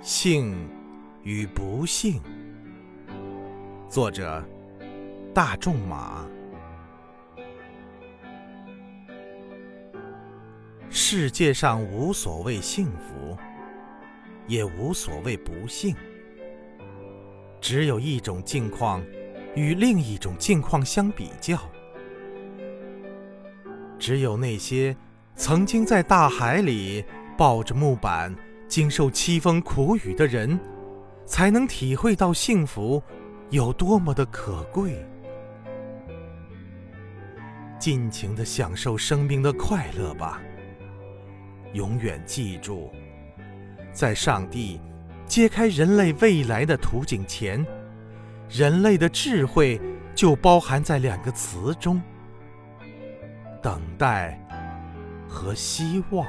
幸与不幸。作者：大仲马。世界上无所谓幸福，也无所谓不幸，只有一种境况与另一种境况相比较。只有那些曾经在大海里抱着木板。经受凄风苦雨的人，才能体会到幸福有多么的可贵。尽情的享受生命的快乐吧。永远记住，在上帝揭开人类未来的图景前，人类的智慧就包含在两个词中：等待和希望。